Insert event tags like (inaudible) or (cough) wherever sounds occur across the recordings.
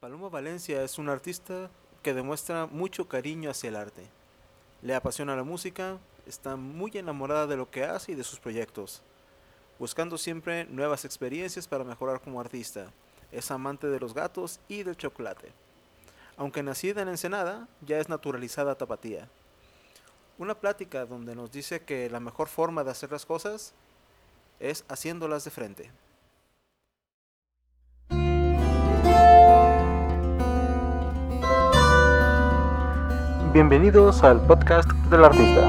Paloma Valencia es una artista que demuestra mucho cariño hacia el arte. Le apasiona la música, está muy enamorada de lo que hace y de sus proyectos, buscando siempre nuevas experiencias para mejorar como artista. Es amante de los gatos y del chocolate. Aunque nacida en Ensenada, ya es naturalizada tapatía. Una plática donde nos dice que la mejor forma de hacer las cosas es haciéndolas de frente. Bienvenidos al podcast del artista.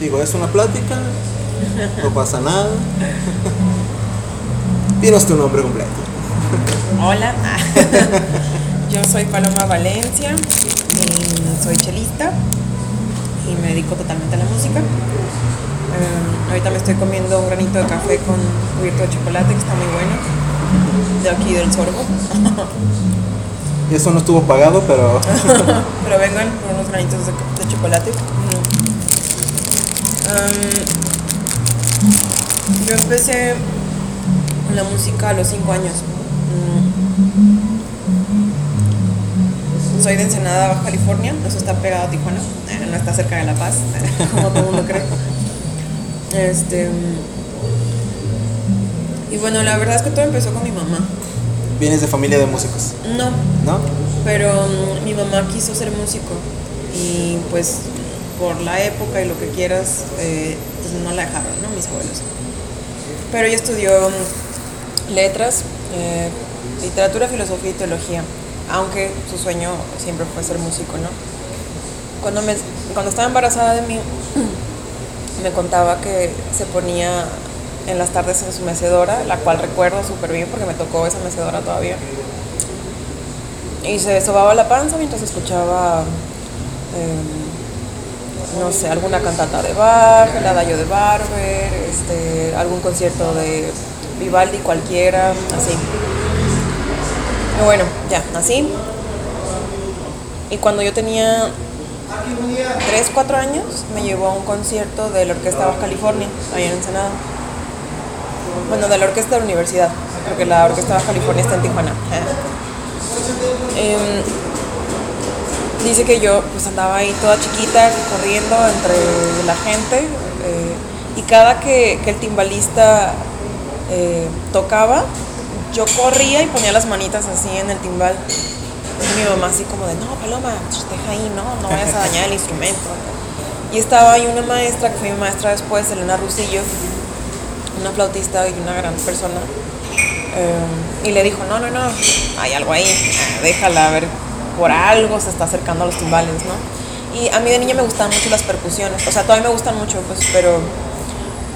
Digo, es una plática, no pasa nada. Dinos tu nombre completo. Hola, (laughs) yo soy Paloma Valencia, y soy chelista y me dedico totalmente a la música. Eh, ahorita me estoy comiendo un granito de café con cubierto de chocolate que está muy bueno, de aquí del sorbo. (laughs) Eso no estuvo pagado, pero... (laughs) pero vengan por unos granitos de, de chocolate. Um, yo empecé la música a los 5 años. Mm. Soy de Ensenada, Baja California, eso está pegado a Tijuana, eh, no está cerca de La Paz, (laughs) como todo el mundo cree. Este, y bueno, la verdad es que todo empezó con mi mamá. ¿Vienes de familia de músicos? No. ¿No? Pero um, mi mamá quiso ser músico y pues por la época y lo que quieras, eh, pues no la dejaron, ¿no? Mis abuelos. Pero ella estudió um, letras, eh, literatura, filosofía y teología, aunque su sueño siempre fue ser músico, ¿no? Cuando, me, cuando estaba embarazada de mí, (clears throat) me contaba que se ponía en las tardes en su mecedora, la cual recuerdo súper bien porque me tocó esa mecedora todavía. Y se sobaba la panza mientras escuchaba, eh, no sé, alguna cantata de Bach, el adagio de Barber, este, algún concierto de Vivaldi cualquiera, así. Bueno, ya, así. Y cuando yo tenía 3, 4 años, me llevó a un concierto de la Orquesta Baja California, ahí en Ensenada. Bueno, de la Orquesta de la Universidad, porque la Orquesta Baja California está en Tijuana. Eh, dice que yo pues andaba ahí toda chiquita, corriendo entre la gente, eh, y cada que, que el timbalista eh, tocaba, yo corría y ponía las manitas así en el timbal. Y mi mamá así como de, no, Paloma, deja ahí, no, no vayas a (laughs) dañar el instrumento. Y estaba ahí una maestra, que fue mi maestra después, Elena Rusillo, una flautista y una gran persona. Eh, y le dijo, no, no, no, hay algo ahí, déjala, a ver, por algo se está acercando a los timbales, ¿no? Y a mí de niña me gustaban mucho las percusiones, o sea, todavía me gustan mucho, pues, pero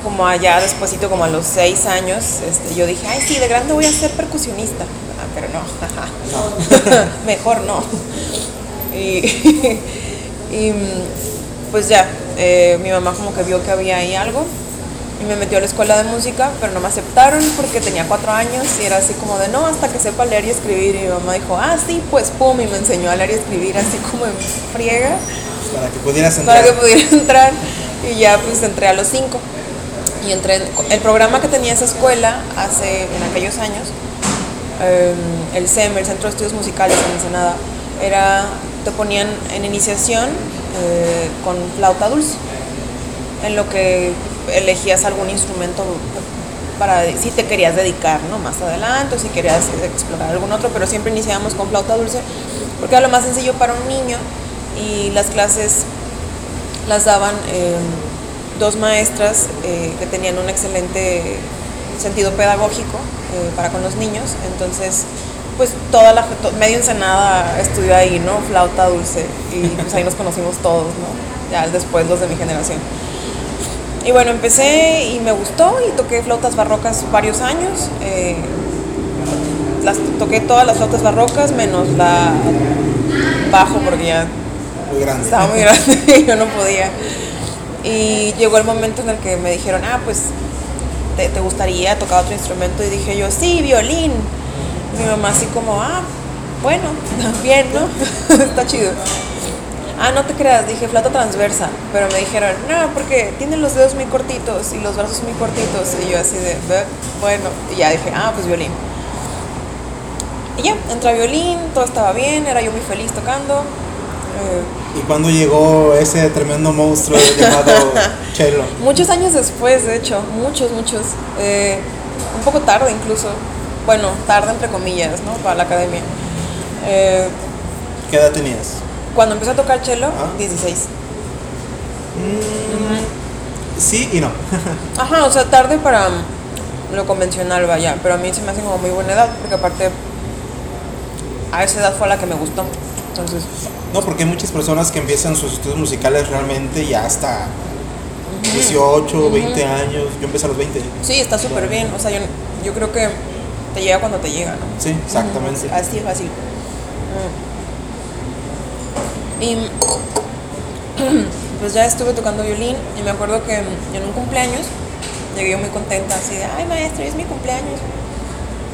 como allá despuesito, como a los seis años, este, yo dije, ay, sí, de grande voy a ser percusionista. Ah, pero no, (laughs) mejor no. Y, (laughs) y, pues ya, eh, mi mamá como que vio que había ahí algo y me metió a la escuela de música, pero no me aceptaron porque tenía cuatro años y era así como de no, hasta que sepa leer y escribir. Y mi mamá dijo, ah, sí, pues pum, y me enseñó a leer y escribir así como en friega. Para que pudieras entrar. Para que pudiera (laughs) entrar. Y ya pues entré a los cinco y entré el programa que tenía esa escuela hace en aquellos años eh, el CEM, el Centro de Estudios Musicales en Ensenada era te ponían en iniciación eh, con flauta dulce en lo que elegías algún instrumento para si te querías dedicar ¿no? más adelante o si querías explorar algún otro pero siempre iniciábamos con flauta dulce porque era lo más sencillo para un niño y las clases las daban eh, dos maestras eh, que tenían un excelente sentido pedagógico eh, para con los niños, entonces pues toda la medio ensenada estudió ahí, ¿no? Flauta dulce y pues ahí nos conocimos todos, ¿no? Ya después los de mi generación. Y bueno, empecé y me gustó y toqué flautas barrocas varios años. Eh, las, toqué todas las flautas barrocas menos la bajo porque ya Muy grande. estaba muy grande y (laughs) yo no podía. Y llegó el momento en el que me dijeron, ah, pues, ¿te, te gustaría tocar otro instrumento? Y dije yo, sí, violín. Mi mamá así como, ah, bueno, (laughs) bien, ¿no? (laughs) Está chido. Ah, no te creas, dije flauta transversa, pero me dijeron, no, porque tiene los dedos muy cortitos y los brazos muy cortitos. Y yo así de, bueno, y ya dije, ah, pues violín. Y ya, entré a violín, todo estaba bien, era yo muy feliz tocando. ¿Y cuándo llegó ese tremendo monstruo (laughs) llamado Chelo? Muchos años después, de hecho, muchos, muchos. Eh, un poco tarde incluso. Bueno, tarde entre comillas, ¿no? Para la academia. Eh, ¿Qué edad tenías? Cuando empecé a tocar cello, 16. Mm, sí y no. (laughs) Ajá, o sea, tarde para lo convencional, vaya, pero a mí se me hace como muy buena edad, porque aparte a esa edad fue la que me gustó. Entonces, no, porque hay muchas personas que empiezan sus estudios musicales realmente ya hasta 18, 20 años. Yo empecé a los 20. Sí, está súper bien. O sea, yo, yo, creo que te llega cuando te llega, ¿no? Sí, exactamente. Así es fácil. Y (clears throat) pues ya estuve tocando violín y me acuerdo que en un cumpleaños llegué yo muy contenta, así de, ay maestra, es mi cumpleaños.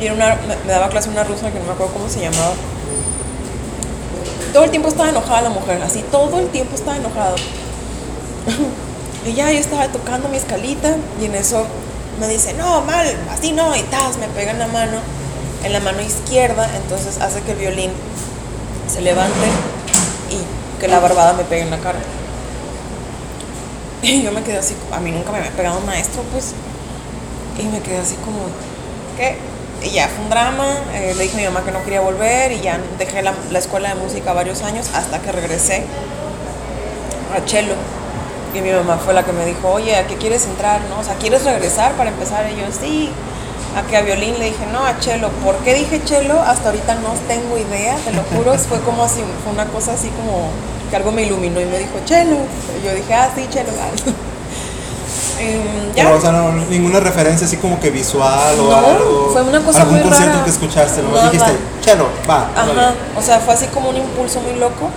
Y era una, me daba clase una rusa que no me acuerdo cómo se llamaba. Todo el tiempo estaba enojada la mujer, así, todo el tiempo estaba enojada. (laughs) y ya yo estaba tocando mi escalita y en eso me dice, no, mal, así no, y tas, me pega en la mano, en la mano izquierda, entonces hace que el violín se levante y que la barbada me pegue en la cara. Y yo me quedé así, a mí nunca me había pegado un maestro, pues. Y me quedé así como, ¿qué? Y ya fue un drama, eh, le dije a mi mamá que no quería volver y ya dejé la, la, escuela de música varios años hasta que regresé a Chelo. Y mi mamá fue la que me dijo, oye, ¿a qué quieres entrar? ¿No? O sea, ¿quieres regresar para empezar? Y yo, sí a que a violín le dije, no, a chelo. ¿Por qué dije chelo? Hasta ahorita no tengo idea, te lo juro. (laughs) fue como así, fue una cosa así como que algo me iluminó y me dijo, chelo. Y yo dije, ah, sí, chelo. (laughs) Um, ¿ya? Pero, o sea, no, ninguna referencia así como que visual o no, algo. Fue una cosa algún concierto que escuchaste, ¿no? Dijiste, chelo, va. Ajá, o sea, fue así como un impulso muy loco.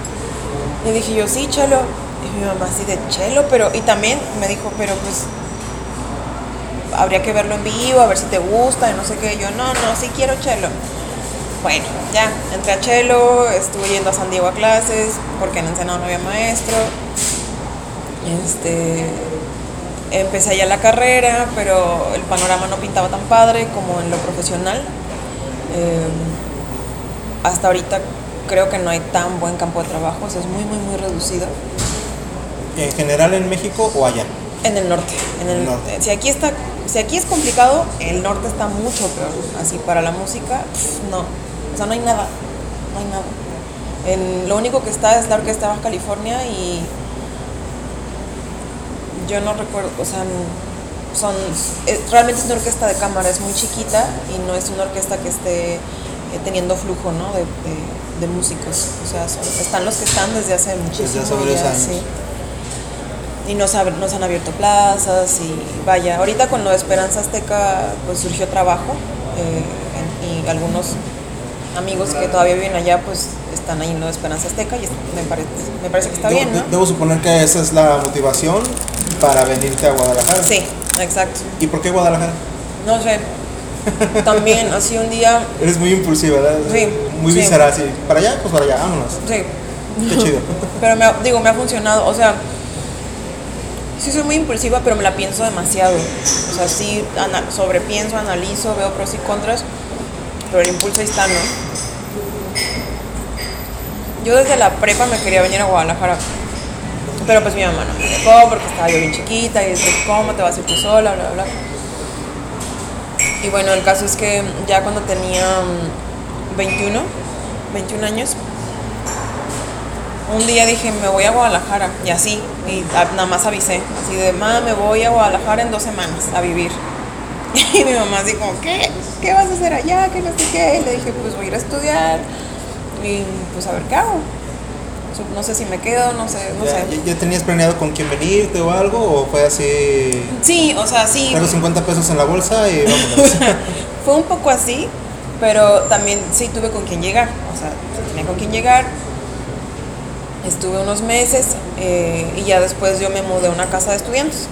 Y dije yo, sí, chelo. Y mi mamá así de chelo, pero, y también me dijo, pero pues habría que verlo en vivo, a ver si te gusta, y no sé qué. Yo, no, no, sí quiero chelo. Bueno, ya, entré a chelo, estuve yendo a San Diego a clases, porque en Ensenado no había maestro. Este, empecé ya la carrera, pero el panorama no pintaba tan padre como en lo profesional. Eh, hasta ahorita creo que no hay tan buen campo de trabajo, es muy, muy, muy reducido. ¿En general en México o allá? En el norte, en el norte. Si aquí está si aquí es complicado, el norte está mucho peor. Así para la música, no. O sea, no hay nada. No hay nada. En, lo único que está es la Orquesta Baja California y yo no recuerdo, o sea, son realmente es una orquesta de cámara, es muy chiquita y no es una orquesta que esté eh, teniendo flujo, ¿no? De, de, músicos. O sea, están los que están desde hace muchísimo desde hace años y nos, nos han abierto plazas y vaya, ahorita con lo de Esperanza Azteca pues surgió trabajo eh, y algunos amigos que todavía viven allá pues están ahí en lo de Esperanza Azteca y me parece, me parece que está bien, ¿no? Debo suponer que esa es la motivación para venirte a Guadalajara. Sí, exacto. ¿Y por qué Guadalajara? No sé. También, (laughs) así un día... Eres muy impulsiva, ¿verdad? Sí. Muy visceral, así. Para allá, pues para allá, vámonos. Sí. Qué chido. (laughs) Pero me, digo, me ha funcionado, o sea sí soy muy impulsiva, pero me la pienso demasiado. O sea, sí sobrepienso, analizo, veo pros y contras, pero el impulso ahí está, ¿no? Yo desde la prepa me quería venir a Guadalajara, pero pues mi mamá no me dejó porque estaba yo bien chiquita y dice, ¿cómo te vas a ir tú sola? Bla, bla, bla. Y bueno, el caso es que ya cuando tenía 21, mm, 21 años, un día dije, me voy a Guadalajara, y así, y nada más avisé, así de, mamá, me voy a Guadalajara en dos semanas a vivir. (laughs) Y mi mamá así como, ¿qué? ¿Qué vas a hacer allá? ¿Qué no sé qué? Y le dije, pues voy a ir a estudiar y pues a ver qué hago. No sé si me quedo, no sé, no ¿Ya, sé. ¿Ya tenías planeado con quién venirte o algo? ¿O fue así? Sí, o sea, sí. los 50 pesos en la bolsa y vámonos. (laughs) fue un poco así, pero también sí tuve con quién llegar. O sea, tenía con quién llegar, Estuve unos meses eh, y ya después yo me mudé a una casa de estudiantes.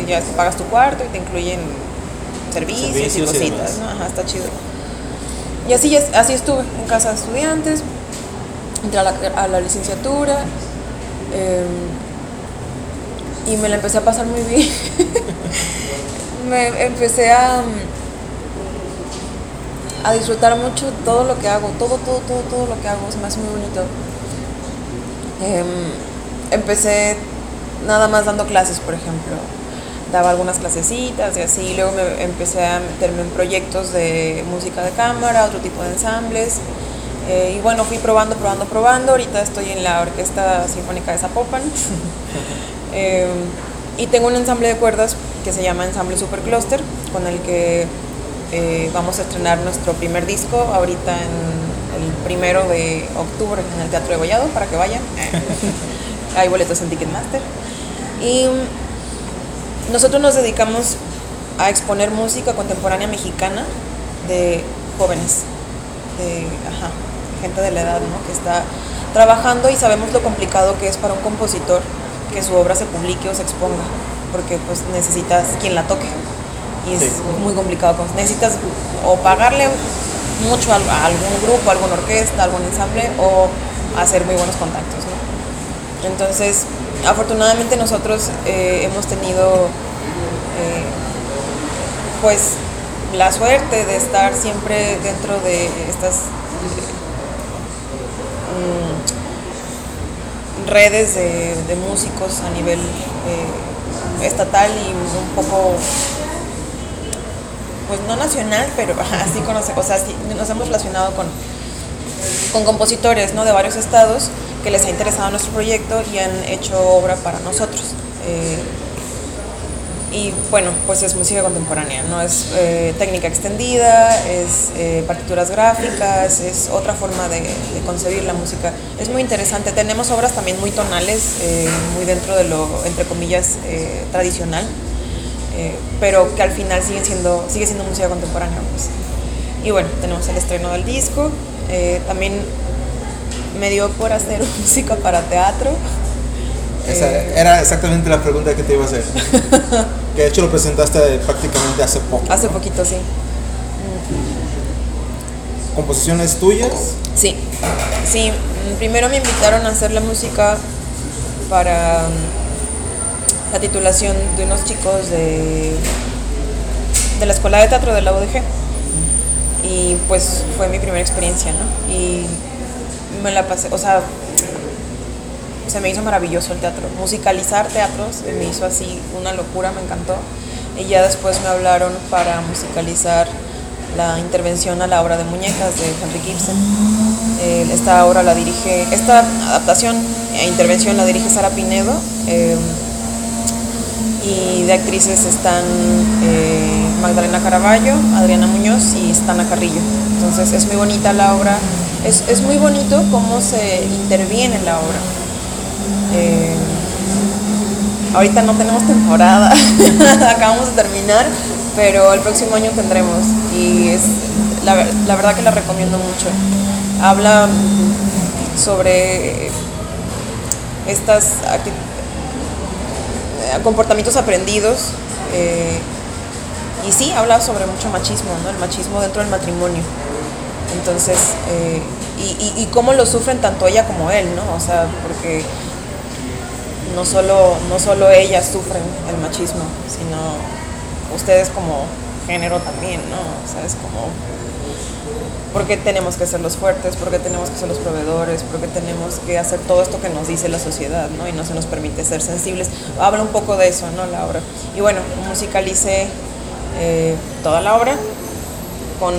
Y ya pagas tu cuarto y te incluyen servicios, y cositas, Ajá, está chido. y así, así estuve en casa de estudiantes, entré a la, a la licenciatura eh, y me la empecé a pasar muy bien. (laughs) me empecé a, a disfrutar mucho todo lo que hago, todo, todo, todo, todo lo que hago, se me hace muy bonito. Em, empecé nada más dando clases, por ejemplo. Daba algunas clasecitas y así. Luego me empecé a meterme en proyectos de música de cámara, otro tipo de ensambles. Eh, y bueno, fui probando, probando, probando. Ahorita estoy en la Orquesta Sinfónica de Zapopan. (laughs) Eh, y tengo un ensamble de cuerdas que se llama Ensamble Supercluster, con el que eh, vamos a estrenar nuestro primer disco ahorita en el primero de octubre en el Teatro de Gollado, para que vayan. (laughs) Hay boletos en Ticketmaster. Y nosotros nos dedicamos a exponer música contemporánea mexicana de jóvenes, de ajá, gente de la edad, ¿no? Que está trabajando y sabemos lo complicado que es para un compositor que su obra se publique o se exponga, porque pues necesitas quien la toque y es Sí. muy complicado. Necesitas o pagarle mucho a, a algún grupo, a alguna orquesta, a algún ensamble o hacer muy buenos contactos. ¿no? Entonces, afortunadamente nosotros eh, hemos tenido eh, pues la suerte de estar siempre dentro de estas mm, redes de, de músicos a nivel eh, estatal y un poco pues no nacional pero (laughs) así conoce o sea sí, nos hemos relacionado con con compositores ¿no? de varios estados que les ha interesado nuestro proyecto y han hecho obra para nosotros. Eh, y bueno, pues es música contemporánea, no es eh, técnica extendida, es eh, partituras gráficas, es otra forma de, de, concebir la música. Es muy interesante. Tenemos obras también muy tonales, eh, muy dentro de lo, entre comillas, eh, tradicional, eh, pero que al final siguen siendo, sigue siendo música contemporánea. Pues. Y bueno, tenemos el estreno del disco. Eh, también me dio por hacer (laughs) música para teatro. Esa era exactamente la pregunta que te iba a hacer. (laughs) que de hecho lo presentaste prácticamente hace poco. hace ¿no? poquito, sí. ¿Composiciones tuyas? Sí, sí. mm, Primero me invitaron a hacer la música para mm, la titulación de unos chicos de, de la Escuela de Teatro de la UDG. Y pues fue mi primera experiencia, ¿no? Y me la pasé, o sea, se me hizo maravilloso el teatro. Musicalizar teatros se me hizo así una locura, me encantó. Y ya después me hablaron para musicalizar la intervención a la obra de muñecas de Henry Gibson. Eh, esta obra la dirige, esta adaptación e intervención la dirige Sara Pinedo. eh, y de actrices están eh, Magdalena Caraballo, Adriana Muñoz y Stana Carrillo. Entonces es muy bonita la obra, es, es muy bonito cómo se interviene en la obra. Ahorita no tenemos temporada, (laughs) acabamos de terminar, pero el próximo año tendremos y es la, ver- la verdad que la recomiendo mucho. Habla sobre estas eh, comportamientos aprendidos eh, y sí habla sobre mucho machismo, ¿no? el machismo dentro del matrimonio. Entonces, eh, y- y cómo lo sufren tanto ella como él, ¿no? O sea, porque no solo, no solo ellas sufren el machismo, sino ustedes como género también, ¿no? O sea, es como, ¿por qué tenemos que ser los fuertes? ¿Por qué tenemos que ser los proveedores? ¿Por qué tenemos que hacer todo esto que nos dice la sociedad, ¿no? Y no se nos permite ser sensibles. Habla un poco de eso, ¿no? La obra. Y bueno, musicalicé eh, toda la obra con...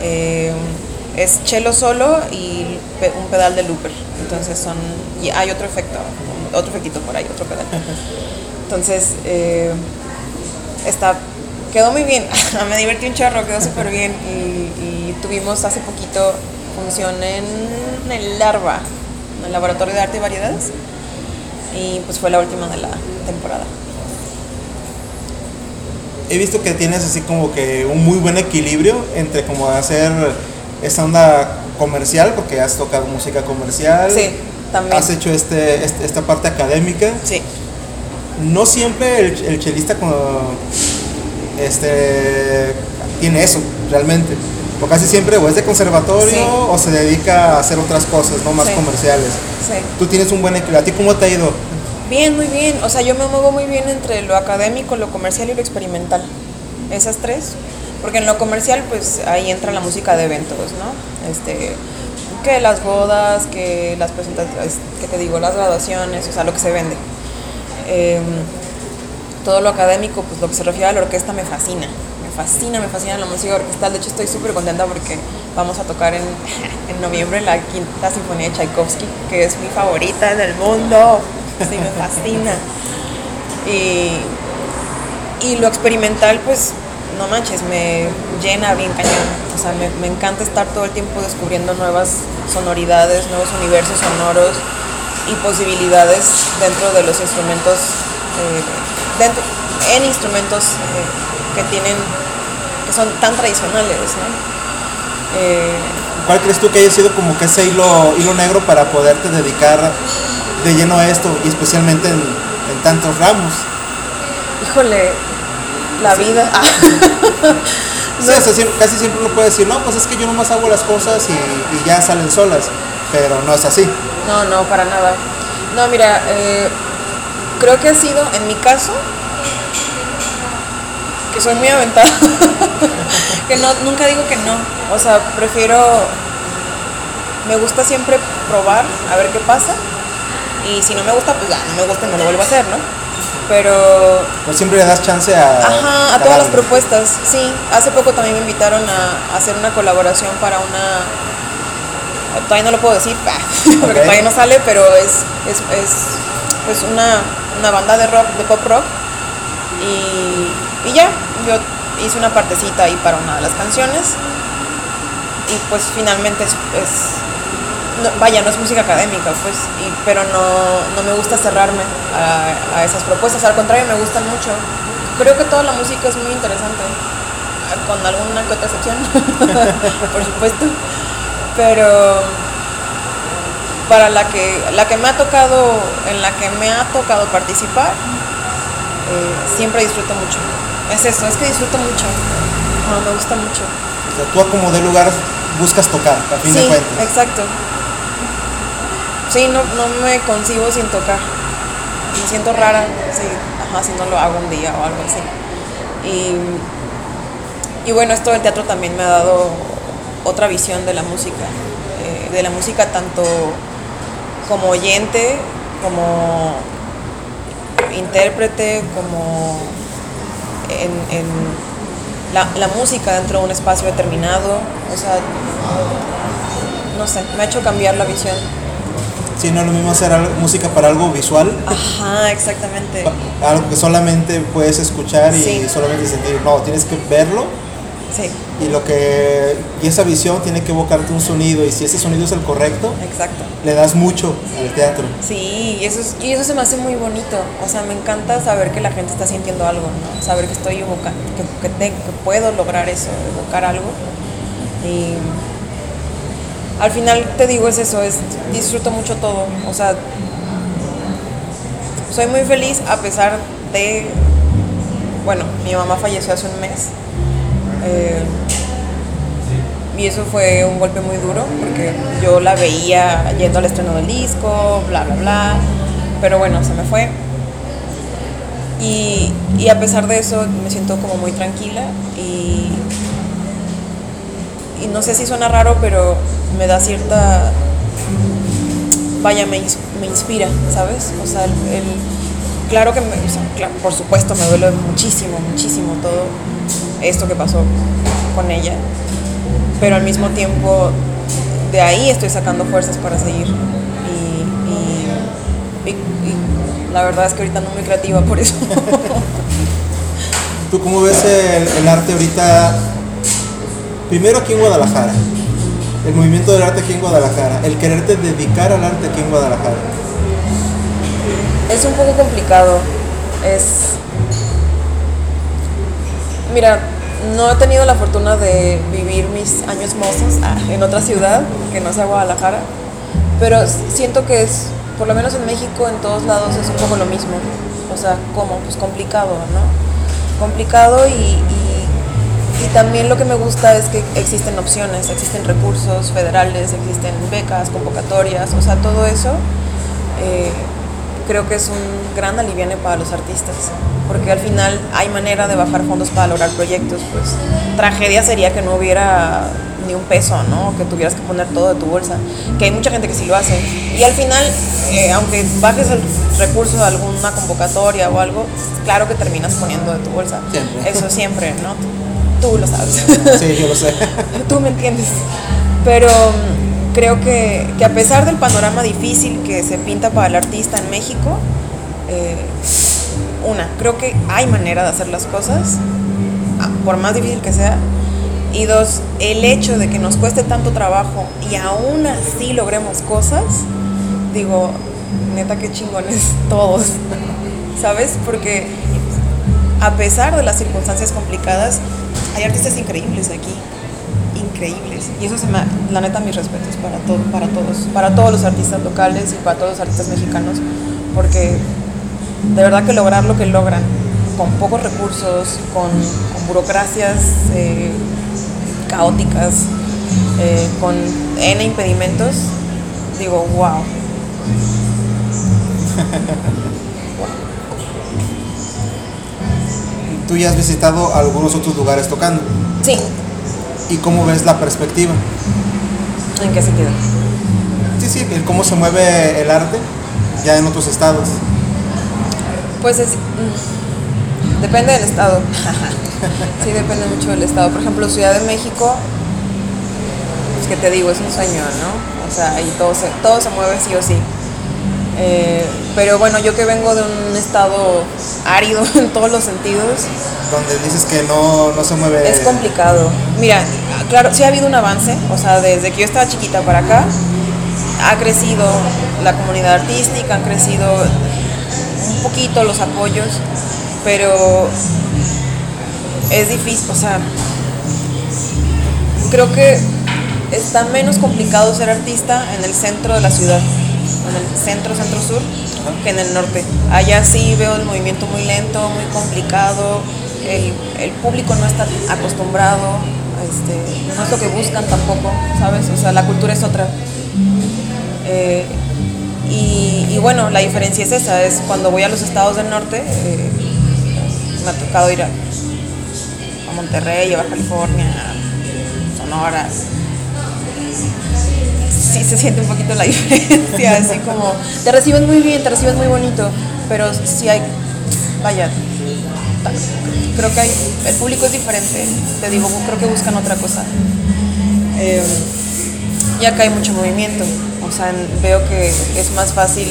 eh, es cello solo y un pedal de looper. Entonces son... Y hay otro efecto, otro efectito por ahí, otro pedal. Entonces, eh, está, quedó muy bien. (laughs) Me divertí un chorro, quedó súper bien. Y, y tuvimos hace poquito función en el Larva, en el Laboratorio de Arte y Variedades. Y pues fue la última de la temporada. He visto que tienes así como que un muy buen equilibrio entre como hacer esta onda comercial, porque has tocado música comercial. Sí, también. Has hecho este, este- esta parte académica. Sí, No siempre el, el chelista como, este, tiene eso, realmente. O casi siempre o es de conservatorio Sí. o se dedica a hacer otras cosas, no más Sí. comerciales. Sí. Tú tienes un buen equilibrio. ¿A ti cómo te ha ido? Bien, muy bien. O sea, yo me muevo muy bien entre lo académico, lo comercial y lo experimental. Esas tres. Porque en lo comercial, pues ahí entra la música de eventos, ¿no? Este, que las bodas, que las presentaciones, que te digo, las graduaciones, o sea, lo que se vende. Em, todo lo académico, pues lo que se refiere a la orquesta me fascina. Me fascina, me fascina la música orquestal. De hecho, estoy súper contenta porque vamos a tocar en, (laughs) en noviembre la quinta sinfonía de Tchaikovsky, que es mi favorita del mundo. Sí, me fascina. Y, y lo experimental, pues, no manches, me llena bien cañón. O sea, me, me encanta estar todo el tiempo descubriendo nuevas sonoridades, nuevos universos sonoros y posibilidades dentro de los instrumentos, eh, dentro, en instrumentos eh, que tienen, que son tan tradicionales, ¿no? Eh, ¿Cuál crees tú que haya sido como que ese hilo, hilo negro para poderte dedicar de lleno a esto y especialmente en, en tantos ramos? híjole, la vida. Ah. (laughs) Sí, o sea, siempre- casi siempre uno puede decir, no, pues es que yo nomás hago las cosas y, y ya salen solas, pero no es así. No, no, para nada. No, mira, eh, creo que ha sido, en mi caso, que soy muy aventada. (laughs) que no, nunca digo que no. O sea, prefiero. Me gusta siempre probar, a ver qué pasa. Y si no me gusta, pues ya, no me gusta no lo vuelvo a hacer, ¿no? Pero Pues siempre le das chance a... Ajá, a todas las propuestas, sí. Hace poco también me invitaron a, hacer una colaboración para una... Todavía no lo puedo decir, (laughs) porque todavía no sale, pero es, es, es pues una, una banda de rock, de pop rock. Y, y ya, yo hice una partecita ahí para una de las canciones. Y pues finalmente es... es- no, vaya, no es música académica, pues, y- pero no, no me gusta cerrarme a, a esas propuestas, al contrario, me gustan mucho. Creo que toda la música es muy interesante, con alguna que otra excepción, (laughs) por supuesto, pero para la que, la que me ha tocado, en la que me ha tocado participar, eh, siempre disfruto mucho. Es eso, es que disfruto mucho, Ah, me gusta mucho. O sea, tú como de lugar buscas tocar, a fin de Sí, cuentas. exacto. Sí, no, no me concibo sin tocar. Me siento rara, sí, ajá, si no lo hago un día o algo así. Y, y bueno, esto del teatro también me ha dado otra visión de la música. eh, de la música tanto como oyente, como intérprete, como en, en la, la música dentro de un espacio determinado. O sea, no sé, me ha hecho cambiar la visión. Sí, no es lo mismo hacer música para algo visual, Ajá, exactamente. algo que solamente puedes escuchar y Sí. solamente sentir. No, tienes que verlo Sí, y lo que y esa visión tiene que evocarte un sonido y si ese sonido es el correcto, exacto. le das mucho al teatro. Sí, y eso, es- y eso se me hace muy bonito. O sea, me encanta saber que la gente está sintiendo algo, ¿no? Saber que estoy evocando, que, que, te- que puedo lograr eso, evocar algo. Y al final te digo es eso, es disfruto mucho todo. O sea, soy muy feliz a pesar de, bueno, mi mamá falleció hace un mes. Eh, y eso fue un golpe muy duro porque yo la veía yendo al estreno del disco, bla, bla, bla. Pero bueno, se me fue. Y, y a pesar de eso me siento como muy tranquila y, y no sé si suena raro, pero me da cierta... Vaya, me, me inspira, ¿sabes? O sea, el, claro que, me, o sea, por supuesto, me duele muchísimo, muchísimo todo esto que pasó con ella pero al mismo tiempo de ahí estoy sacando fuerzas para seguir. Y, y- la verdad es que ahorita no muy creativa por eso. (laughs) ¿Tú cómo ves el arte ahorita? Primero aquí en Guadalajara, el movimiento del arte aquí en Guadalajara, el quererte dedicar al arte aquí en Guadalajara. es un poco complicado. Es. Mira, no he tenido la fortuna de vivir mis años mozos ah, en otra ciudad que no sea Guadalajara, pero siento que es, por lo menos en México, en todos lados es un poco lo mismo. O sea, como, pues complicado, ¿no? Complicado y- Y también lo que me gusta es que existen opciones, existen recursos federales, existen becas, convocatorias, o sea, todo eso eh, creo que es un gran aliviane para los artistas, porque al final hay manera de bajar fondos para lograr proyectos, pues tragedia sería que no hubiera ni un peso, ¿no? Que tuvieras que poner todo de tu bolsa, que hay mucha gente que sí lo hace. Y al final, eh, aunque bajes el recurso de alguna convocatoria o algo, claro que terminas poniendo de tu bolsa. Siempre. Eso siempre, ¿no? Tú lo sabes. Sí, yo lo sé. (laughs) Tú me entiendes. Pero mm, creo que, que a pesar del panorama difícil que se pinta para el artista en México, eh, una, creo que hay manera de hacer las cosas, ah, por más difícil que sea. Y dos, el hecho de que nos cueste tanto trabajo y aún así logremos cosas, digo, neta que chingones todos, (laughs) ¿sabes? Porque a pesar de las circunstancias complicadas, hay artistas increíbles aquí, increíbles. Y eso se me, la neta, mis respetos para, todo, para todos, para todos los artistas locales y para todos los artistas mexicanos, porque de verdad que lograr lo que logran, con pocos recursos, con, burocracias eh, caóticas, eh, con N impedimentos, digo, wow. (laughs) Tú ya has visitado algunos otros lugares tocando. Sí, ¿Y cómo ves la perspectiva? ¿en qué sentido? Sí, sí, el cómo se mueve el arte ya en otros estados. Pues es. mm, Depende del estado. (laughs) sí, depende mucho del estado. Por ejemplo, Ciudad de México, pues que te digo, es un sueño, ¿no? O sea, ahí todo se, todo se mueve sí o sí. Eh, pero bueno, yo que vengo de un estado árido (laughs) en todos los sentidos, Donde dices que no, no se mueve. es complicado. Mira, claro, sí ha habido un avance, o sea, desde que yo estaba chiquita para acá, ha crecido la comunidad artística, han crecido un poquito los apoyos, pero es difícil, o sea, creo que está menos complicado ser artista en el centro de la ciudad, en el centro, centro sur, que en el norte. Allá sí veo el movimiento muy lento, muy complicado, el, el público no está acostumbrado, este, no es lo que buscan tampoco, ¿sabes? O sea, la cultura es otra. Eh, y, y bueno, la diferencia es esa, es cuando voy a los estados del norte, eh, me ha tocado ir a, a Monterrey, a Baja California, a Sonora. Sí se siente un poquito la (laughs) diferencia, así como te reciben muy bien, te reciben muy bonito, pero sí hay, vaya, creo que hay, el público es diferente, te digo, creo que buscan otra cosa. Eh, y acá hay mucho movimiento, o sea, veo que es más fácil,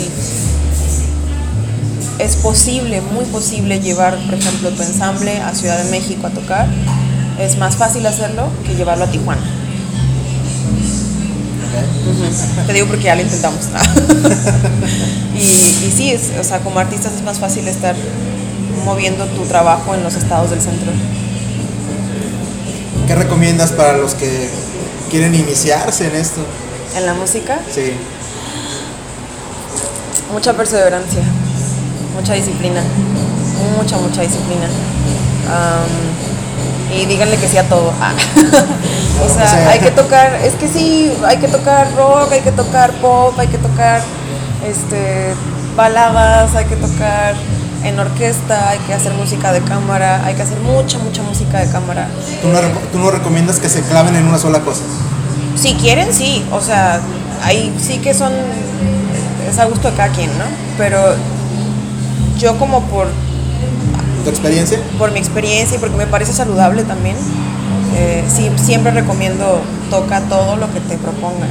es posible, muy posible llevar, por ejemplo, tu ensamble a Ciudad de México a tocar, es más fácil hacerlo que llevarlo a Tijuana. Te digo porque ya lo intentamos. (laughs) y, y sí, es, o sea, como artistas es más fácil estar moviendo tu trabajo en los estados del centro. ¿Qué recomiendas para los que quieren iniciarse en esto? En la música, Sí. mucha perseverancia, mucha disciplina, mucha, mucha disciplina. Y díganle que sí a todo. Ah. (laughs) o sea, hay que tocar, es que sí, hay que tocar rock, hay que tocar pop, hay que tocar este baladas, hay que tocar en orquesta, hay que hacer música de cámara, hay que hacer mucha, mucha música de cámara. ¿Tú no, tú no recomiendas que se claven en una sola cosa? Si quieren, sí, o sea, ahí sí que son, es a gusto de cada quien, ¿no? Pero yo como por, ¿Tu experiencia? por mi experiencia y porque me parece saludable también, eh, sí, siempre recomiendo toca todo lo que te propongan.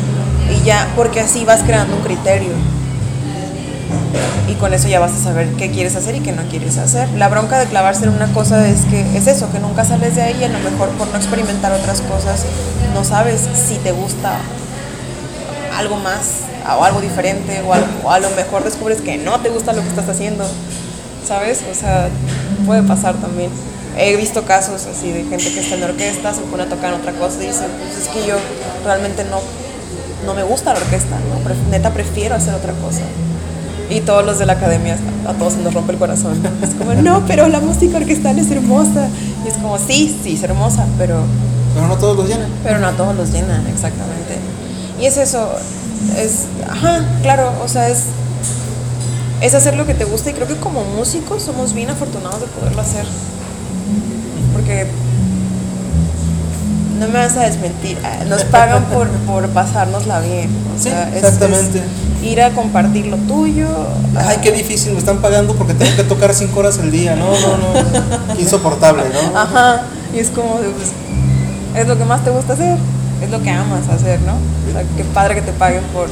Y ya, porque así vas creando un criterio. Y con eso ya vas a saber qué quieres hacer y qué no quieres hacer. La bronca de clavarse en una cosa es que es eso, que nunca sales de ahí y a lo mejor por no experimentar otras cosas no sabes si te gusta algo más o algo diferente o, algo- o a lo mejor descubres que no te gusta lo que estás haciendo, ¿sabes? O sea, puede pasar también. He visto casos así de gente que está en la orquesta, se pone a tocar otra cosa y dice, pues es que yo realmente no, no me gusta la orquesta, ¿no? Neta prefiero hacer otra cosa. Y todos los de la academia, a todos se nos rompe el corazón. (laughs) Es como, no, pero la música orquestal es hermosa. Y es como, sí, sí, es hermosa, pero, Pero no todos los llenan. pero no a todos los llenan, exactamente. Y es eso, es, ajá, claro, o sea, es, es hacer lo que te gusta y creo que como músicos somos bien afortunados de poderlo hacer. Porque no me vas a desmentir, ah, nos pagan por, (laughs) por pasárnosla bien. O Sí, sea, es- exactamente. es ir a compartir lo tuyo. Ay, qué difícil, me están pagando porque tengo que tocar cinco horas al día. No, no, no. Qué (laughs) insoportable, ¿no? Ajá, y es como, pues, es lo que más te gusta hacer, es lo que amas hacer, ¿no? O sea, qué padre que te paguen por...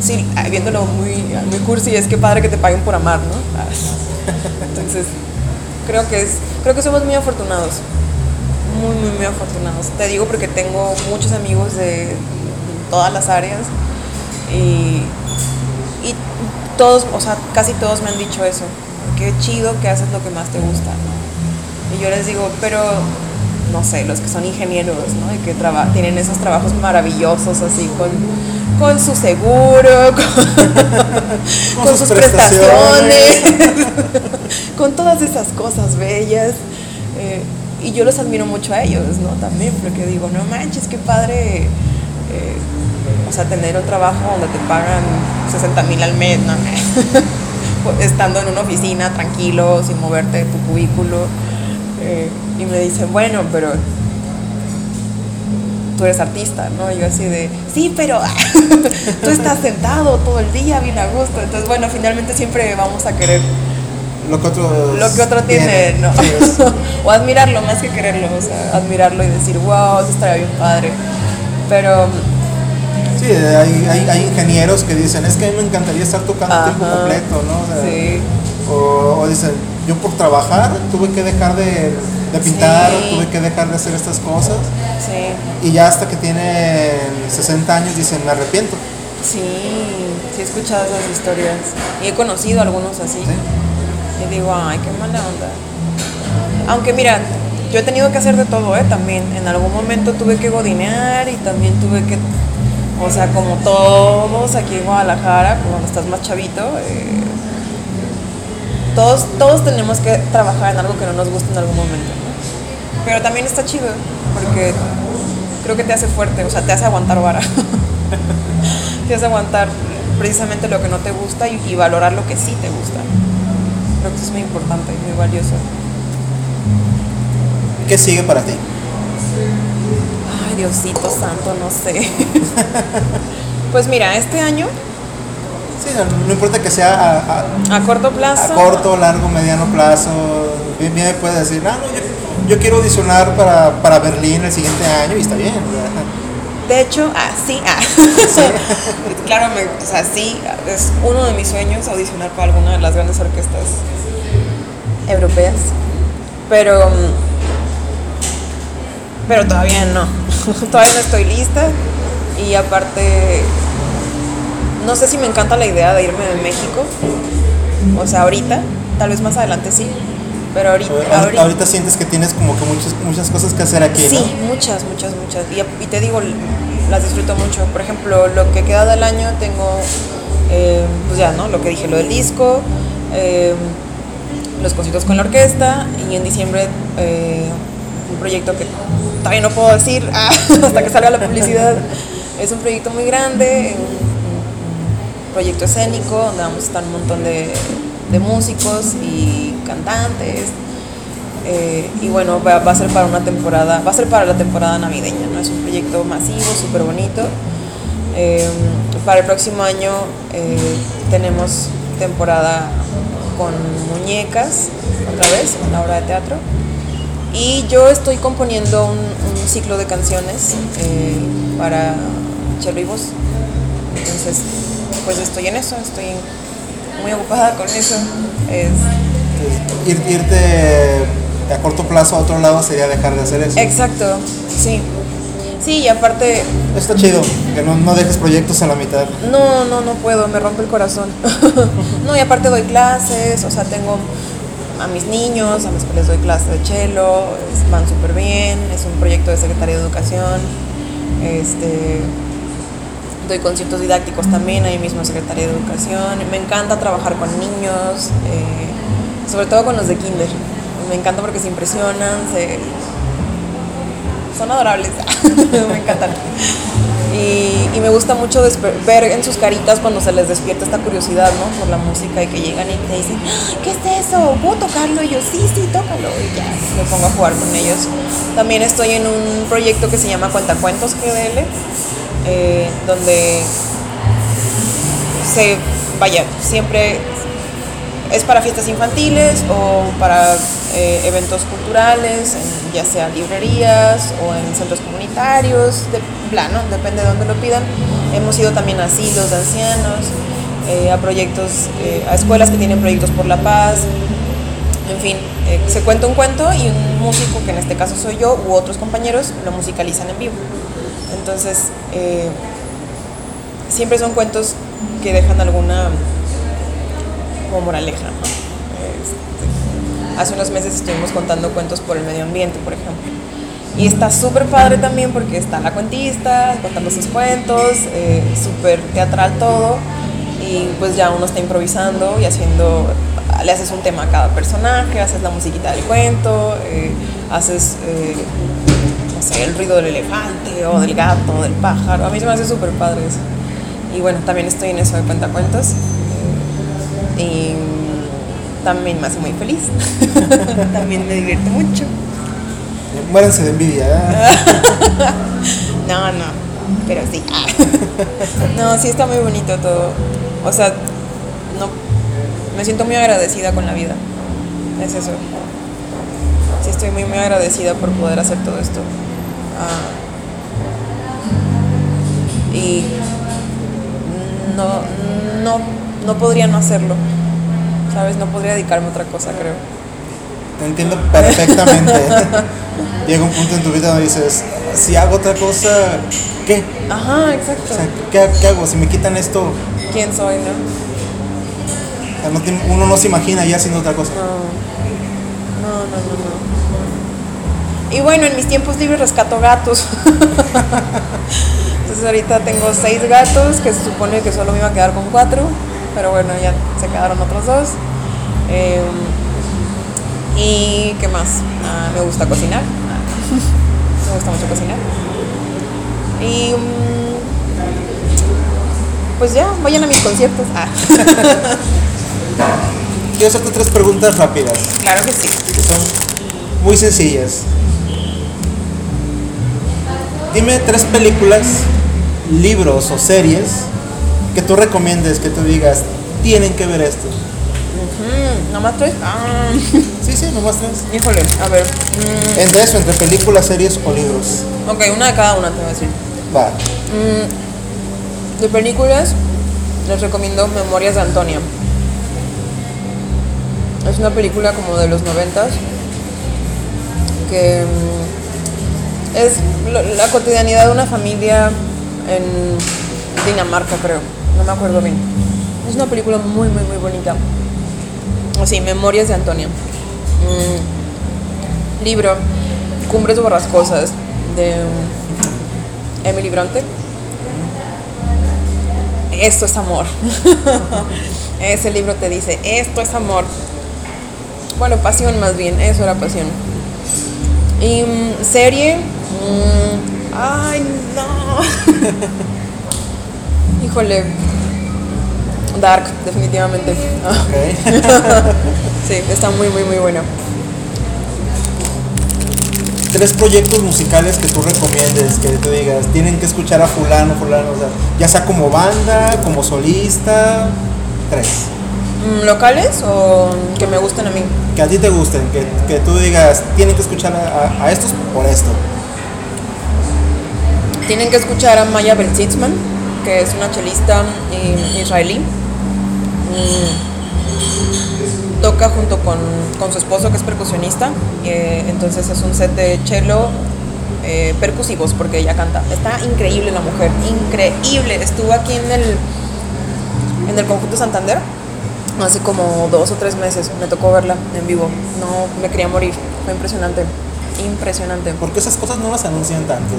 Sí, ah, viéndolo muy, muy cursi, es que padre que te paguen por amar, ¿no? Ah, (laughs) Entonces, creo que, es, creo que somos muy afortunados, muy, muy, muy afortunados. Te digo porque tengo muchos amigos de todas las áreas y, y todos, o sea, casi todos me han dicho eso. Qué chido que haces lo que más te gusta. Y yo les digo, pero no sé, los que son ingenieros, ¿no? Y que traba- tienen esos trabajos maravillosos así con, con su seguro, (laughs) con, con sus sus prestaciones. prestaciones, (laughs) con todas esas cosas bellas. eh, y yo los admiro mucho a ellos, ¿no? También, porque digo, no manches, qué padre. eh, o sea, tener un trabajo donde te pagan 60 mil al mes, ¿no? (laughs) Estando en una oficina tranquilo, sin moverte de tu cubículo. eh, y me dicen, bueno, pero tú eres artista, ¿no? Y yo así de, sí, pero (laughs) tú estás sentado todo el día bien a gusto. Entonces, bueno, finalmente siempre vamos a querer Lo que otro, lo que otro tiene, ¿no? (laughs) O admirarlo más que quererlo, o sea, admirarlo y decir, wow, eso estaría bien padre. Pero, sí, hay, hay, hay ingenieros que dicen, es que a mí me encantaría estar tocando a tiempo Ajá. completo, ¿no? O, sea, sí, o, o dicen, yo por trabajar tuve que dejar de, de pintar, Sí. tuve que dejar de hacer estas cosas. sí, Y ya hasta que tienen 60 años dicen, me arrepiento. sí, sí he escuchado esas historias. Y he conocido algunos así. ¿sí? Y digo, ay, qué mala onda. Aunque mira, yo he tenido que hacer de todo, ¿eh? También. En algún momento tuve que godinear y también tuve que, o sea, como todos aquí en Guadalajara, cuando estás más chavito, eh, todos, todos tenemos que trabajar en algo que no nos gusta en algún momento. Pero también está chido, porque creo que te hace fuerte, o sea, te hace aguantar vara. (laughs) te hace aguantar precisamente lo que no te gusta y, y valorar lo que sí te gusta. Creo que eso es muy importante y muy valioso. ¿Qué sigue para ti? Ay, Diosito santo, no sé. (laughs) pues mira, este año, Sí, no, no importa que sea a, a- a corto a plazo. corto, largo, mediano plazo. Bien, bien puede decir, ah, no, yo, yo quiero audicionar para, para Berlín el siguiente año y está bien. ¿verdad? De hecho, ah, sí, ah. (laughs) claro, me- o sea, sí, es uno de mis sueños audicionar para alguna de las grandes orquestas europeas. Pero, mm, pero todavía no. (laughs) todavía no estoy lista. Y aparte, no sé si me encanta la idea de irme de México. O sea, ahorita, tal vez más adelante sí. Pero ahorita, Ahorita, sientes que tienes como que muchas, muchas cosas que hacer aquí, Sí, ¿no? muchas, muchas, muchas. Y, y te digo, las disfruto mucho. Por ejemplo, lo que queda del año tengo, eh, pues ya, ¿no? Lo que dije, lo del disco, eh, los conciertos con la orquesta y en diciembre eh, un proyecto que todavía no puedo decir ah, (laughs) hasta que salga la publicidad. Es un proyecto muy grande, un proyecto escénico donde vamos a estar un montón de, de músicos y cantantes. Eh, y bueno, va, a ser para una temporada, va a ser para la temporada navideña, ¿no? Es un proyecto masivo, súper bonito. Eh, para el próximo año eh, tenemos temporada con muñecas, otra vez, una obra de teatro. Y yo estoy componiendo un, ciclo de canciones para cello y. Entonces, pues estoy en eso, estoy muy ocupada con eso. Es, Ir- irte a corto plazo a otro lado sería dejar de hacer eso. Exacto, sí. Sí, y aparte, Está chido, que no, no dejes proyectos a la mitad. no, no, no puedo, me rompe el corazón. (laughs) no, y aparte doy clases, o sea, tengo a mis niños, a los que les doy clase de es- van súper bien, es un proyecto de Secretaría de Educación, este, doy conciertos didácticos también ahí mismo en Secretaría de Educación, me encanta trabajar con niños, eh, sobre todo con los de kinder, me encanta porque se impresionan, son adorables, (laughs) me encantan. Y, y, me gusta mucho ver en sus caritas cuando se les despierta esta curiosidad, ¿no? Por la música y que llegan y te dicen, ¡Ah! ¿qué es eso? ¿Puedo tocarlo? Y yo, sí, sí, tócalo. Y ya me pongo a jugar con ellos. También estoy en un proyecto que se llama Cuentacuentos GDL, eh, donde se, vaya, siempre es para fiestas infantiles o para eh, eventos culturales, ya sea librerías o en centros comunitarios, plano, depende de dónde lo pidan. Hemos ido también a asilos de ancianos, eh, a proyectos, a escuelas que tienen proyectos por la paz. En fin, se cuenta un cuento y un músico, que en este caso soy yo, u otros compañeros, lo musicalizan en vivo. Entonces, siempre son cuentos que dejan alguna como moraleja. Este, hace unos meses estuvimos contando cuentos por el medio ambiente, por ejemplo. Y está súper padre también porque está la cuentista contando sus cuentos, eh, súper teatral todo. Y pues ya uno está improvisando y haciendo, le haces un tema a cada personaje, haces la musiquita del cuento, eh, haces, eh, sé, el ruido del elefante o del gato o del pájaro. A mí se me hace súper padre eso. Y bueno, también estoy en eso de cuentacuentos y también me hace muy feliz. (laughs) también me divierte mucho. Muéranse de envidia. (laughs) no, no, pero sí. (laughs) no, sí está muy bonito todo. O sea, no, me siento muy agradecida con la vida. Es eso. Sí estoy muy, muy agradecida por poder hacer todo esto. Y no, no no podría no hacerlo. ¿Sabes? No podría dedicarme a otra cosa, creo. Te entiendo perfectamente. (laughs) Llega un punto en tu vida donde dices, si hago otra cosa, ¿qué? Ajá, exacto. ¿qué, hago? Si me quitan esto... ¿Quién soy, no? Uno no se imagina ya haciendo otra cosa. No, no, no, no. Y bueno, en mis tiempos libres rescato gatos. (laughs) Entonces ahorita tengo seis gatos, que se supone que solo me iba a quedar con cuatro pero bueno, ya se quedaron otros dos. Em, ¿Y qué más? Ah, me gusta cocinar. (laughs) me gusta mucho cocinar. Y mm, pues ya, vayan a mis conciertos. Ah. (laughs) Quiero hacerte tres preguntas rápidas. Claro que sí. Que son muy sencillas. Dime tres películas, libros o series que tú recomiendes, que tú digas, tienen que ver esto. ¿Nomás tres? Ah. (laughs) Sí, sí, nomás tres. Híjole, a ver. Mm. Entre eso, entre películas, series o libros. Ok, una de cada una te voy a decir. Va. Mm, de películas, les recomiendo Memorias de Antonia. Es una película como de los noventas que mm, es la cotidianidad de una familia en Dinamarca, creo no me acuerdo bien. Es una película muy, muy, muy bonita. Así, Memorias de Antonia. Mm, libro, Cumbres Borrascosas, de Emily Bronte. Esto es amor. (laughs) Ese libro te dice, esto es amor. Bueno, pasión más bien, eso era pasión. Y mm, serie, mm, ay no. (laughs) Híjole, Dark, definitivamente. (laughs) sí, está muy, muy, muy bueno. Tres proyectos musicales que tú recomiendes, que tú digas, tienen que escuchar a fulano, fulano, o sea, ya sea como banda, como solista, tres. Mm, ¿Locales o que me gusten a mí? Que a ti te gusten, que, tú digas, tienen que escuchar a, estos por esto. Tienen que escuchar a Maya Belzitzman, que es una chelista eh, israelí toca junto con, su esposo que es percusionista, eh, entonces es un set de cello eh, percusivos porque ella canta. Está increíble la mujer, increíble. Estuvo aquí en el, en el conjunto Santander hace como dos o tres meses, me tocó verla en vivo. No, me quería morir, fue impresionante impresionante. Porque esas cosas no las anuncian tanto.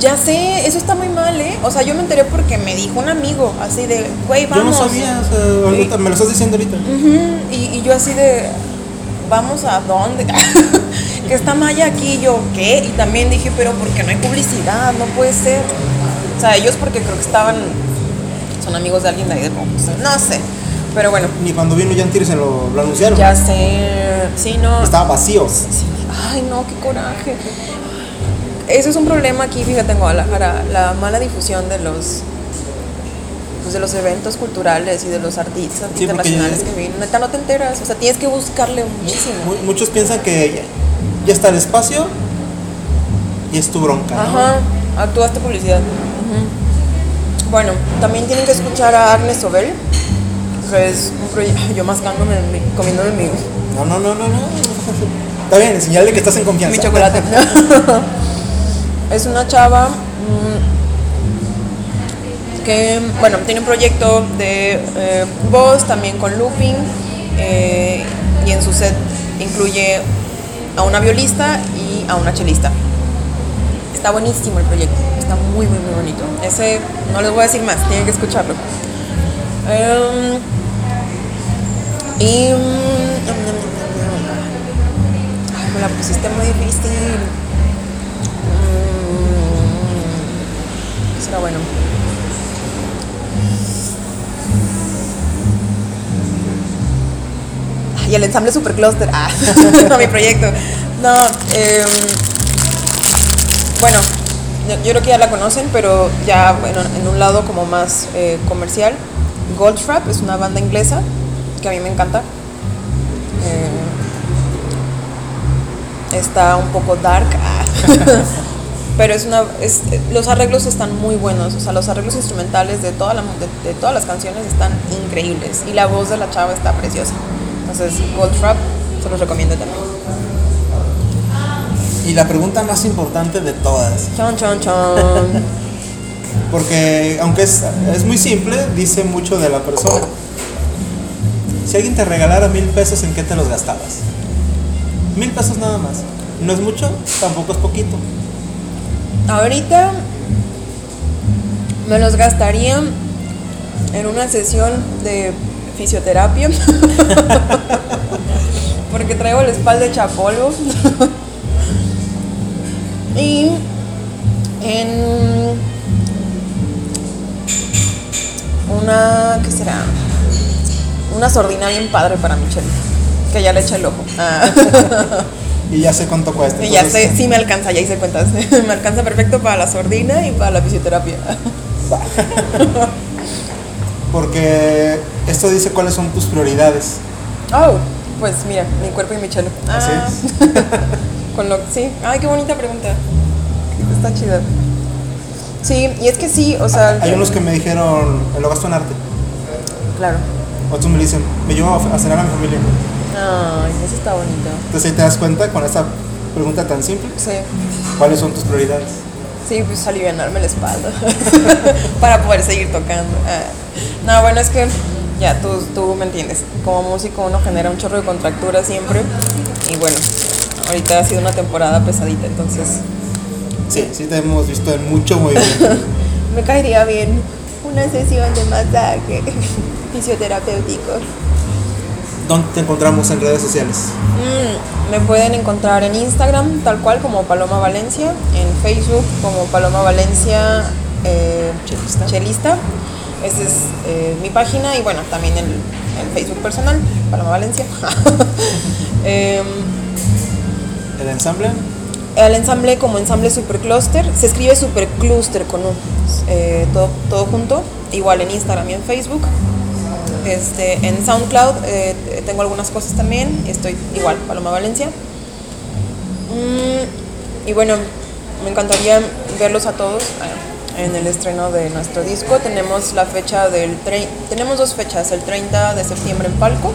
Ya sé, eso está muy mal, ¿eh? O sea, yo me enteré porque me dijo un amigo, así de, güey, vamos. Yo no sabía, o sea, me lo estás diciendo ahorita. y, yo así de, vamos a dónde, (laughs) que está Maya aquí, yo, ¿qué? Y también dije, pero ¿por qué no hay publicidad? No puede ser. O sea, ellos porque creo que estaban, son amigos de alguien de ahí de no sé. Pero bueno, Ni cuando vino Jan Tirsen lo, lo anunciaron. ya sé, sí, no. Estaba vacío. Sí. Ay, no, qué coraje. Ese es un problema aquí, fíjate, en Guadalajara, la mala difusión de los pues de los eventos culturales y de los artistas Sí, internacionales ya- que vienen. Neta, no te enteras, o sea, tienes que buscarle muchísimo. Mu- Muchos piensan que ya, ya está el espacio y es tu bronca. ¿no? Ajá, actuaste publicidad. Bueno, también tienen que escuchar a Agnes Sobel, que es un proyecto, yo mascándome, mi- comiéndome mi, No, no, no, no, no. Está bien, señale que estás en confianza. mi chocolate. (laughs) es una chava mm, que, bueno, tiene un proyecto de eh, voz, también con looping, eh, y en su set incluye a una violista y a una chelista. Está buenísimo el proyecto, está muy, muy, muy bonito. Ese, no les voy a decir más, tienen que escucharlo. Em, y... mm, me la pusiste muy difícil. Mm, será bueno. Y el ensamble Supercluster. Ah, (laughs) no, mi proyecto. No, em, bueno, yo, creo que ya la conocen, pero ya bueno, en un lado como más eh, comercial. Goldfrapp es una banda inglesa que a mí me encanta. Eh, está un poco dark, ah. (laughs) pero es una, es, los arreglos están muy buenos. O sea, los arreglos instrumentales de, toda la, de, de todas las canciones están increíbles y la voz de la chava está preciosa. Entonces, Goldfrapp se los recomiendo también. Y la pregunta más importante de todas. Chon, chon, chon. (laughs) Porque aunque es, es muy simple, dice mucho de la persona. Si alguien te regalara mil pesos, ¿en qué te los gastabas? Mil pesos nada más. No es mucho, tampoco es poquito. Ahorita me los gastaría en una sesión de fisioterapia. (laughs) Porque traigo la espalda hecha polvo. y en una, ¿qué será? Una sordina bien padre para Michelle. Que ya le eché el ojo. Ah. (laughs) Y ya sé cuánto cuesta. Y ya sé, sí me alcanza, ya hice cuentas. (laughs) me alcanza perfecto para la sordina y para la fisioterapia. (laughs) Porque esto dice cuáles son tus prioridades. Oh, pues mira, mi cuerpo y mi chelo. Así Ah, Con lo sí. Ay, qué bonita pregunta. Está chida. Sí, y es que sí, o sea. Hay unos que me dijeron, lo gasto en arte. Claro. Otros me dicen, me llevo a cenar a mi familia. Ay, eso está bonito. Entonces te das cuenta con esta pregunta tan simple, Sí. cuáles son tus prioridades. Sí, pues alivianarme la espalda (laughs) para poder seguir tocando. Ah. No, bueno, es que ya tú, tú me entiendes. Como músico uno genera un chorro de contractura siempre. Y bueno, ahorita ha sido una temporada pesadita, entonces Sí, sí te hemos visto en mucho movimiento. (laughs) me caería bien una sesión de masaje (laughs) fisioterapéutico. ¿Dónde te encontramos en redes sociales? Mm, me pueden encontrar en Instagram, tal cual como Paloma Valencia, en Facebook como Paloma Valencia eh, Chelista. Chelista. Esa es eh, mi página y bueno, también el, el Facebook personal, Paloma Valencia. (laughs) Em, El ensamble. el ensamble como ensamble Supercluster, se escribe Supercluster con un, eh, todo, todo junto, igual en Instagram y en Facebook. Este, en SoundCloud eh, tengo algunas cosas también, estoy igual, Paloma Valencia. Mm, y bueno, me encantaría verlos a todos eh, en el estreno de nuestro disco. Tenemos la fecha del tenemos dos fechas, el 30 de septiembre en Palco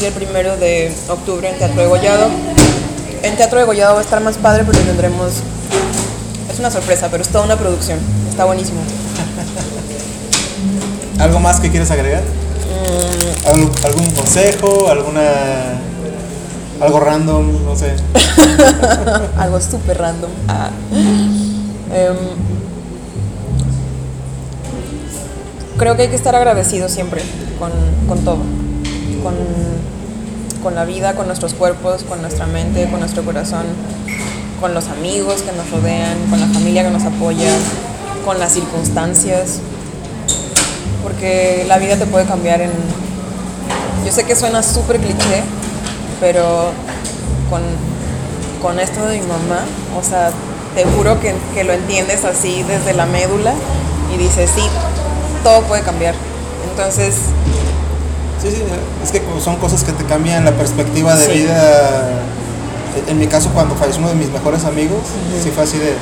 y el primero de octubre en Teatro de Gollado. En Teatro de Gollado va a estar más padre porque tendremos es una sorpresa, pero es toda una producción. Está buenísimo. (laughs) ¿Algo más que quieres agregar? ¿Algún, consejo? ¿Alguna. algo random? No sé. (laughs) Algo súper random. Ah. Em, creo que hay que estar agradecido siempre con, con todo. Con, con la vida, con nuestros cuerpos, con nuestra mente, con nuestro corazón, con los amigos que nos rodean, con la familia que nos apoya, con las circunstancias. Porque la vida te puede cambiar en... Yo sé que suena súper cliché, pero con, con esto de mi mamá, o sea, te juro que, que lo entiendes así desde la médula y dices, sí, todo puede cambiar. Entonces, Sí, sí, es que son cosas que te cambian la perspectiva de Sí. vida. En mi caso, cuando falleció uno de mis mejores amigos, sí fue así de.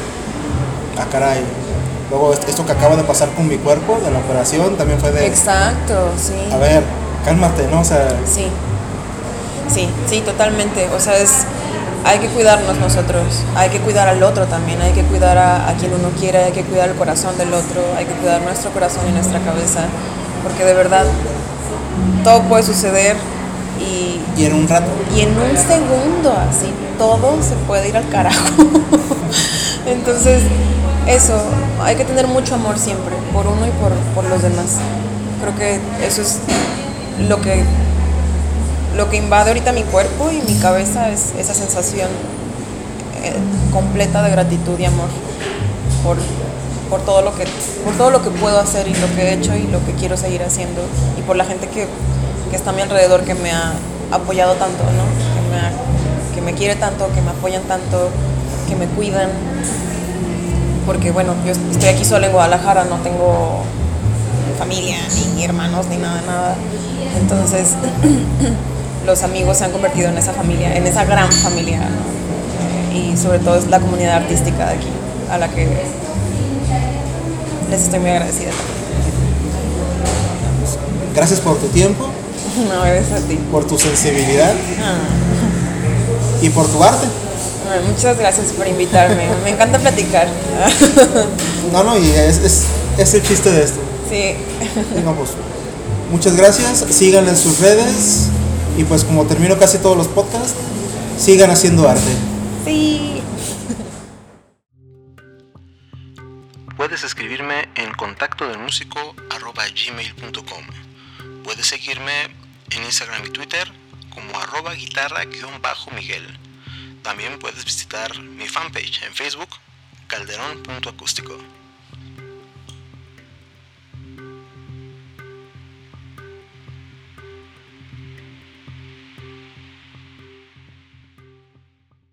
Ah, caray. Luego, est- esto que acaba de pasar con mi cuerpo, de la operación, también fue de. exacto, sí. A ver, cálmate, ¿no? O sea, Sí, sí, sí, totalmente. O sea, es, hay que cuidarnos nosotros, hay que cuidar al otro también, hay que cuidar a, a quien uno quiere, hay que cuidar el corazón del otro, hay que cuidar nuestro corazón y nuestra cabeza, porque de verdad todo puede suceder y, y en un rato. y en un segundo así todo se puede ir al carajo. (laughs) Entonces, eso, hay que tener mucho amor siempre, por uno y por, por los demás. Creo que eso es lo que, lo que invade ahorita mi cuerpo y mi cabeza, es esa sensación eh, completa de gratitud y amor por, por, todo lo que, por todo lo que puedo hacer y lo que he hecho y lo que quiero seguir haciendo y por la gente que, que está a mi alrededor que me ha apoyado tanto, ¿no? que, me que me quiere tanto, que me apoyan tanto, que me cuidan. Porque bueno, yo estoy aquí sola en Guadalajara, no tengo familia, ni hermanos, ni nada, nada. Entonces, (clears throat) los amigos se han convertido en esa familia, en esa gran familia. ¿no? Eh, Y sobre todo es la comunidad artística de aquí, a la que les estoy muy agradecida Gracias por tu tiempo. (laughs) No, gracias a ti. por tu sensibilidad Ah, y por tu arte. Bueno, muchas gracias por invitarme. Me encanta platicar. (laughs) No, no, y es, es, es el chiste de esto. Sí. Digo, pues, muchas gracias, sigan en sus redes y pues como termino casi todos los podcasts, sigan haciendo arte. Sí. Puedes escribirme en contacto del músico arroba gmail.com. Puedes seguirme en Instagram y Twitter como arroba guitarra-miguel. También puedes visitar mi fanpage en Facebook, calderón.acústico.